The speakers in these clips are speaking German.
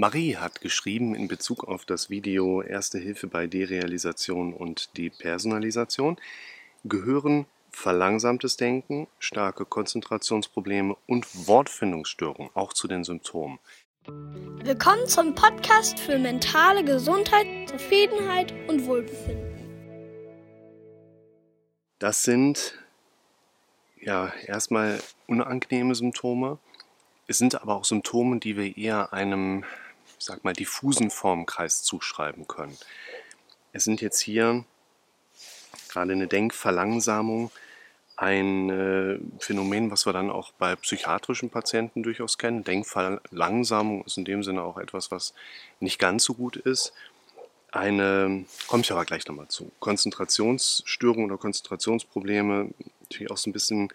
Marie hat geschrieben in Bezug auf das Video Erste Hilfe bei Derealisation und Depersonalisation gehören verlangsamtes Denken, starke Konzentrationsprobleme und Wortfindungsstörungen auch zu den Symptomen. Willkommen zum Podcast für mentale Gesundheit, Zufriedenheit und Wohlbefinden. Das sind ja erstmal unangenehme Symptome. Es sind aber auch Symptome, die wir eher einem, ich sag mal, diffusen Formkreis zuschreiben können. Es sind jetzt hier gerade eine Denkverlangsamung, ein äh, Phänomen, was wir dann auch bei psychiatrischen Patienten durchaus kennen. Denkverlangsamung ist in dem Sinne auch etwas, was nicht ganz so gut ist. Eine, komme ich aber gleich nochmal zu, Konzentrationsstörungen oder Konzentrationsprobleme, natürlich auch so ein bisschen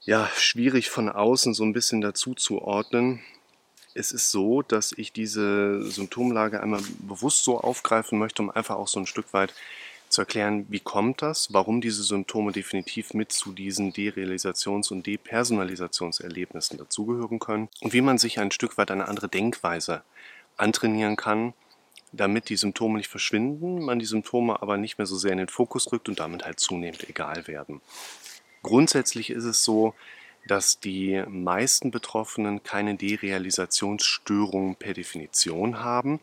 ja, schwierig von außen so ein bisschen dazu zu ordnen. Es ist so, dass ich diese Symptomlage einmal bewusst so aufgreifen möchte, um einfach auch so ein Stück weit zu erklären, wie kommt das, warum diese Symptome definitiv mit zu diesen Derealisations- und Depersonalisationserlebnissen dazugehören können und wie man sich ein Stück weit eine andere Denkweise antrainieren kann, damit die Symptome nicht verschwinden, man die Symptome aber nicht mehr so sehr in den Fokus rückt und damit halt zunehmend egal werden. Grundsätzlich ist es so, dass die meisten Betroffenen keine Derealisationsstörungen per Definition haben,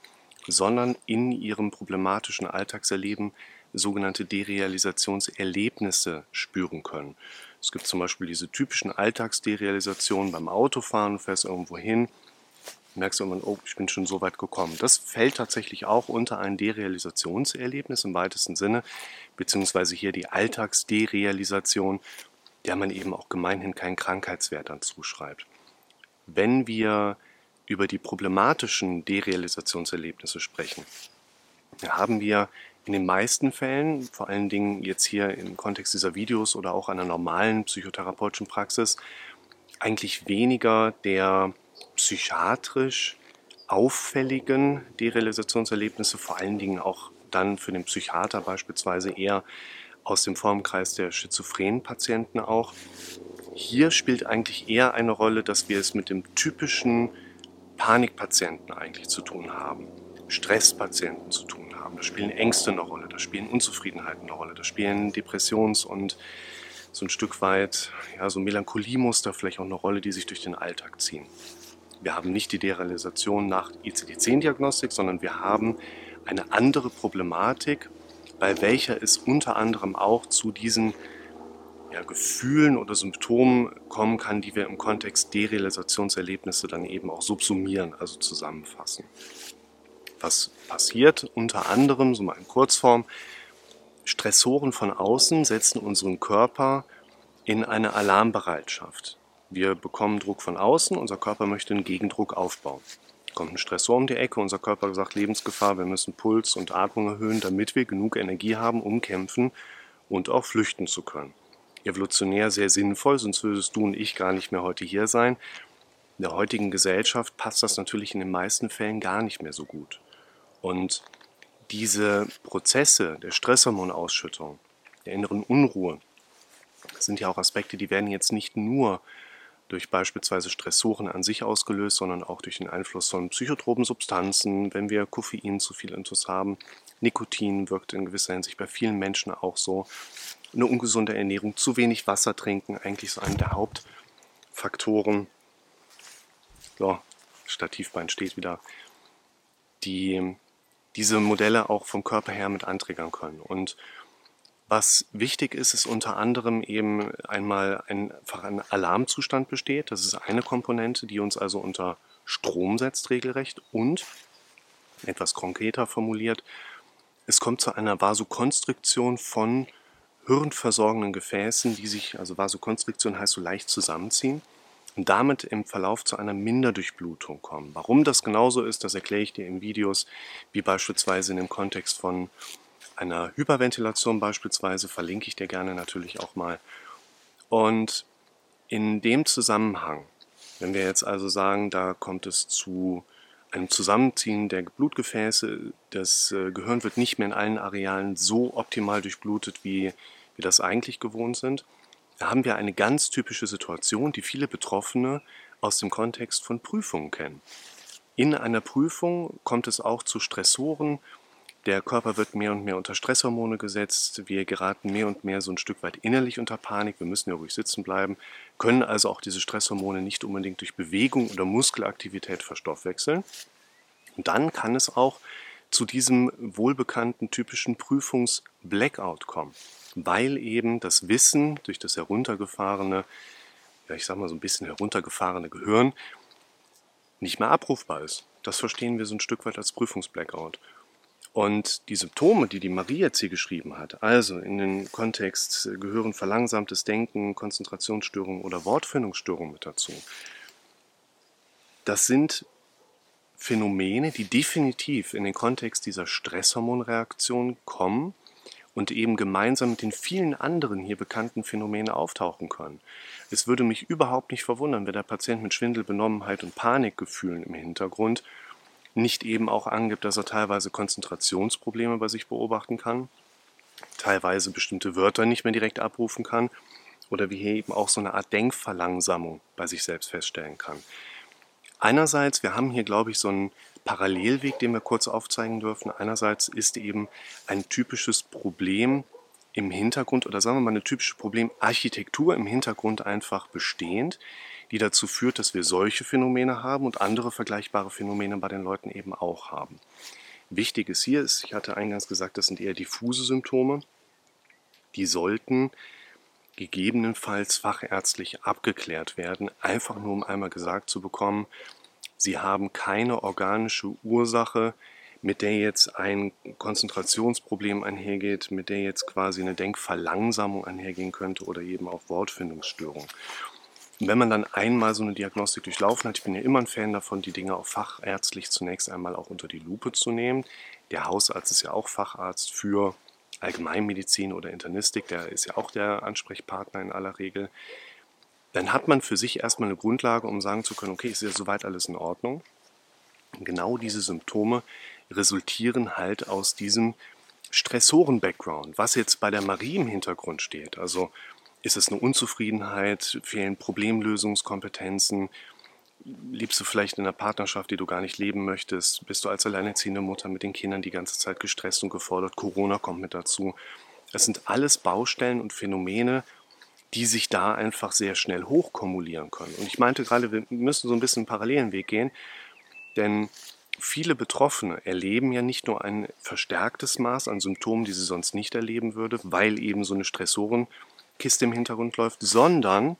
sondern in ihrem problematischen Alltagserleben sogenannte Derealisationserlebnisse spüren können. Es gibt zum Beispiel diese typischen Alltagsderealisationen beim Autofahren, du fährst irgendwo hin, merkst irgendwann, oh, ich bin schon so weit gekommen. Das fällt tatsächlich auch unter ein Derealisationserlebnis im weitesten Sinne, beziehungsweise hier die Alltagsderealisation, der man eben auch gemeinhin keinen Krankheitswert dann zuschreibt. Wenn wir über die problematischen Derealisationserlebnisse sprechen, haben wir in den meisten Fällen, vor allen Dingen jetzt hier im Kontext dieser Videos oder auch einer normalen psychotherapeutischen Praxis, eigentlich weniger der psychiatrisch auffälligen Derealisationserlebnisse, vor allen Dingen auch dann für den Psychiater beispielsweise eher aus dem Formkreis der schizophrenen Patienten auch. Hier spielt eigentlich eher eine Rolle, dass wir es mit dem typischen Panikpatienten eigentlich zu tun haben, Stresspatienten zu tun haben. Da spielen Ängste eine Rolle, da spielen Unzufriedenheiten eine Rolle, da spielen Depressions- und so ein Stück weit, ja, so Melancholiemuster vielleicht auch eine Rolle, die sich durch den Alltag ziehen. Wir haben nicht die Derealisation nach ICD-10-Diagnostik, sondern wir haben eine andere Problematik, bei welcher es unter anderem auch zu diesen ja, Gefühlen oder Symptomen kommen kann, die wir im Kontext Derealisationserlebnisse dann eben auch subsumieren, also zusammenfassen. Was passiert? Unter anderem, so mal in Kurzform, Stressoren von außen setzen unseren Körper in eine Alarmbereitschaft. Wir bekommen Druck von außen, unser Körper möchte einen Gegendruck aufbauen. Kommt ein Stressor um die Ecke, unser Körper sagt Lebensgefahr, wir müssen Puls und Atmung erhöhen, damit wir genug Energie haben, um kämpfen und auch flüchten zu können. Evolutionär sehr sinnvoll, sonst würdest du und ich gar nicht mehr heute hier sein. In der heutigen Gesellschaft passt das natürlich in den meisten Fällen gar nicht mehr so gut. Und diese Prozesse der Stresshormonausschüttung, der inneren Unruhe, sind ja auch Aspekte, die werden jetzt nicht nur durch beispielsweise Stressoren an sich ausgelöst, sondern auch durch den Einfluss von psychotropen Substanzen, wenn wir Koffein zu viel Intus haben. Nikotin wirkt in gewisser Hinsicht bei vielen Menschen auch so. Eine ungesunde Ernährung, zu wenig Wasser trinken, eigentlich so einer der Hauptfaktoren. So, Stativbein steht wieder. Die diese Modelle auch vom Körper her mit anträgern können. Und was wichtig ist, ist unter anderem eben einmal ein, einfach ein Alarmzustand besteht. Das ist eine Komponente, die uns also unter Strom setzt regelrecht und etwas konkreter formuliert, es kommt zu einer Vasokonstriktion von hirnversorgenden Gefäßen, die sich, also Vasokonstriktion heißt so leicht zusammenziehen und damit im Verlauf zu einer Minderdurchblutung kommen. Warum das genauso ist, das erkläre ich dir in Videos, wie beispielsweise in dem Kontext von einer Hyperventilation beispielsweise, verlinke ich dir gerne natürlich auch mal. Und in dem Zusammenhang, wenn wir jetzt also sagen, da kommt es zu einem Zusammenziehen der Blutgefäße, das äh, Gehirn wird nicht mehr in allen Arealen so optimal durchblutet, wie wir das eigentlich gewohnt sind, da haben wir eine ganz typische Situation, die viele Betroffene aus dem Kontext von Prüfungen kennen. In einer Prüfung kommt es auch zu Stressoren. Der Körper wird mehr und mehr unter Stresshormone gesetzt. Wir geraten mehr und mehr so ein Stück weit innerlich unter Panik. Wir müssen ja ruhig sitzen bleiben, können also auch diese Stresshormone nicht unbedingt durch Bewegung oder Muskelaktivität verstoffwechseln. Und dann kann es auch zu diesem wohlbekannten typischen Prüfungs-Blackout kommen, weil eben das Wissen durch das heruntergefahrene, ja ich sag mal so ein bisschen heruntergefahrene Gehirn nicht mehr abrufbar ist. Das verstehen wir so ein Stück weit als Prüfungs-Blackout. Und die Symptome, die die Marie jetzt hier geschrieben hat, also in den Kontext gehören verlangsamtes Denken, Konzentrationsstörungen oder Wortfindungsstörungen mit dazu. Das sind Phänomene, die definitiv in den Kontext dieser Stresshormonreaktion kommen und eben gemeinsam mit den vielen anderen hier bekannten Phänomenen auftauchen können. Es würde mich überhaupt nicht verwundern, wenn der Patient mit Schwindel, Benommenheit und Panikgefühlen im Hintergrund nicht eben auch angibt, dass er teilweise Konzentrationsprobleme bei sich beobachten kann, teilweise bestimmte Wörter nicht mehr direkt abrufen kann oder wie hier eben auch so eine Art Denkverlangsamung bei sich selbst feststellen kann. Einerseits, wir haben hier, glaube ich, so einen Parallelweg, den wir kurz aufzeigen dürfen. Einerseits ist eben ein typisches Problem im Hintergrund oder sagen wir mal eine typische Problemarchitektur im Hintergrund einfach bestehend, die dazu führt, dass wir solche Phänomene haben und andere vergleichbare Phänomene bei den Leuten eben auch haben. Wichtig ist hier, ist, ich hatte eingangs gesagt, das sind eher diffuse Symptome. Die sollten gegebenenfalls fachärztlich abgeklärt werden, einfach nur um einmal gesagt zu bekommen, sie haben keine organische Ursache, mit der jetzt ein Konzentrationsproblem einhergeht, mit der jetzt quasi eine Denkverlangsamung einhergehen könnte oder eben auch Wortfindungsstörung. Und wenn man dann einmal so eine Diagnostik durchlaufen hat, ich bin ja immer ein Fan davon, die Dinge auch fachärztlich zunächst einmal auch unter die Lupe zu nehmen. Der Hausarzt ist ja auch Facharzt für Allgemeinmedizin oder Internistik, der ist ja auch der Ansprechpartner in aller Regel, dann hat man für sich erstmal eine Grundlage, um sagen zu können, okay, ist ja soweit alles in Ordnung. Genau diese Symptome resultieren halt aus diesem Stressoren-Background, was jetzt bei der Marie im Hintergrund steht. Also ist es eine Unzufriedenheit, fehlen Problemlösungskompetenzen, Liebst du vielleicht in einer Partnerschaft, die du gar nicht leben möchtest? Bist du als alleinerziehende Mutter mit den Kindern die ganze Zeit gestresst und gefordert? Corona kommt mit dazu. Das sind alles Baustellen und Phänomene, die sich da einfach sehr schnell hochkumulieren können. Und ich meinte gerade, wir müssen so ein bisschen einen parallelen Weg gehen, denn viele Betroffene erleben ja nicht nur ein verstärktes Maß an Symptomen, die sie sonst nicht erleben würde, weil eben so eine Stressorenkiste im Hintergrund läuft, sondern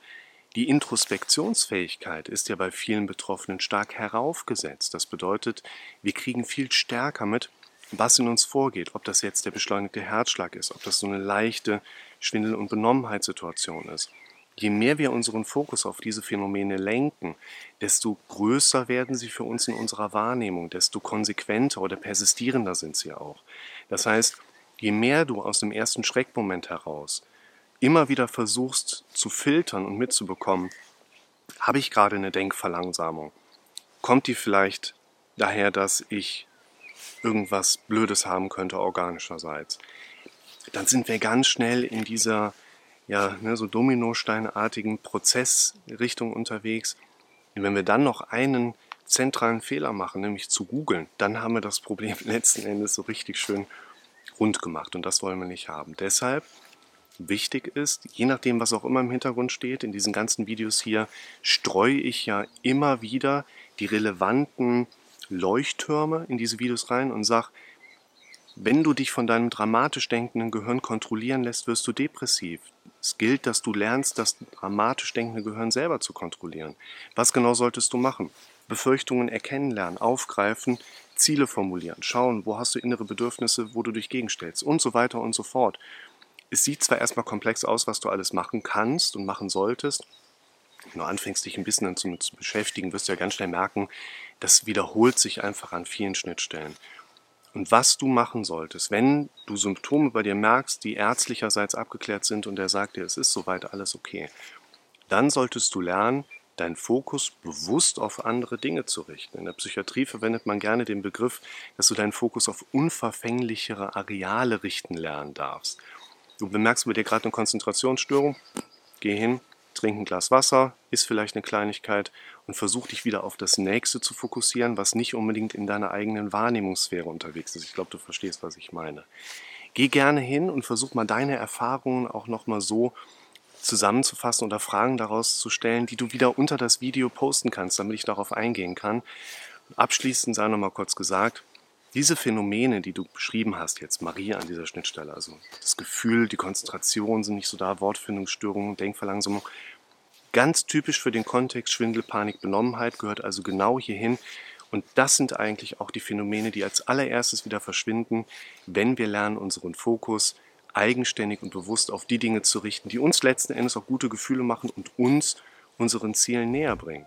die Introspektionsfähigkeit ist ja bei vielen Betroffenen stark heraufgesetzt. Das bedeutet, wir kriegen viel stärker mit, was in uns vorgeht, ob das jetzt der beschleunigte Herzschlag ist, ob das so eine leichte Schwindel- und Benommenheitssituation ist. Je mehr wir unseren Fokus auf diese Phänomene lenken, desto größer werden sie für uns in unserer Wahrnehmung, desto konsequenter oder persistierender sind sie auch. Das heißt, je mehr du aus dem ersten Schreckmoment heraus immer wieder versuchst zu filtern und mitzubekommen, habe ich gerade eine Denkverlangsamung? Kommt die vielleicht daher, dass ich irgendwas Blödes haben könnte organischerseits? Dann sind wir ganz schnell in dieser ja, ne, so Dominosteinartigen Prozessrichtung unterwegs. Und wenn wir dann noch einen zentralen Fehler machen, nämlich zu googeln, dann haben wir das Problem letzten Endes so richtig schön rund gemacht. Und das wollen wir nicht haben. Deshalb wichtig ist, je nachdem, was auch immer im Hintergrund steht, in diesen ganzen Videos hier streue ich ja immer wieder die relevanten Leuchttürme in diese Videos rein und sage, wenn du dich von deinem dramatisch denkenden Gehirn kontrollieren lässt, wirst du depressiv. Es gilt, dass du lernst, das dramatisch denkende Gehirn selber zu kontrollieren. Was genau solltest du machen? Befürchtungen erkennen lernen, aufgreifen, Ziele formulieren, schauen, wo hast du innere Bedürfnisse, wo du dich gegenstellst und so weiter und so fort es sieht zwar erstmal komplex aus, was du alles machen kannst und machen solltest, wenn du anfängst, dich ein bisschen damit zu beschäftigen, wirst du ja ganz schnell merken, das wiederholt sich einfach an vielen Schnittstellen. Und was du machen solltest, wenn du Symptome bei dir merkst, die ärztlicherseits abgeklärt sind und der sagt dir, es ist soweit alles okay, dann solltest du lernen, deinen Fokus bewusst auf andere Dinge zu richten. In der Psychiatrie verwendet man gerne den Begriff, dass du deinen Fokus auf unverfänglichere Areale richten lernen darfst. Du bemerkst bei dir gerade eine Konzentrationsstörung, geh hin, trink ein Glas Wasser, ist vielleicht eine Kleinigkeit und versuch dich wieder auf das Nächste zu fokussieren, was nicht unbedingt in deiner eigenen Wahrnehmungssphäre unterwegs ist. Ich glaube, du verstehst, was ich meine. Geh gerne hin und versuch mal deine Erfahrungen auch nochmal so zusammenzufassen oder Fragen daraus zu stellen, die du wieder unter das Video posten kannst, damit ich darauf eingehen kann. abschließend sei nochmal kurz gesagt, diese Phänomene, die du beschrieben hast, jetzt Marie an dieser Schnittstelle, also das Gefühl, die Konzentration sind nicht so da, Wortfindungsstörungen, Denkverlangsamung, ganz typisch für den Kontext Schwindel, Panik, Benommenheit, gehört also genau hierhin. Und das sind eigentlich auch die Phänomene, die als allererstes wieder verschwinden, wenn wir lernen, unseren Fokus eigenständig und bewusst auf die Dinge zu richten, die uns letzten Endes auch gute Gefühle machen und uns unseren Zielen näher bringen.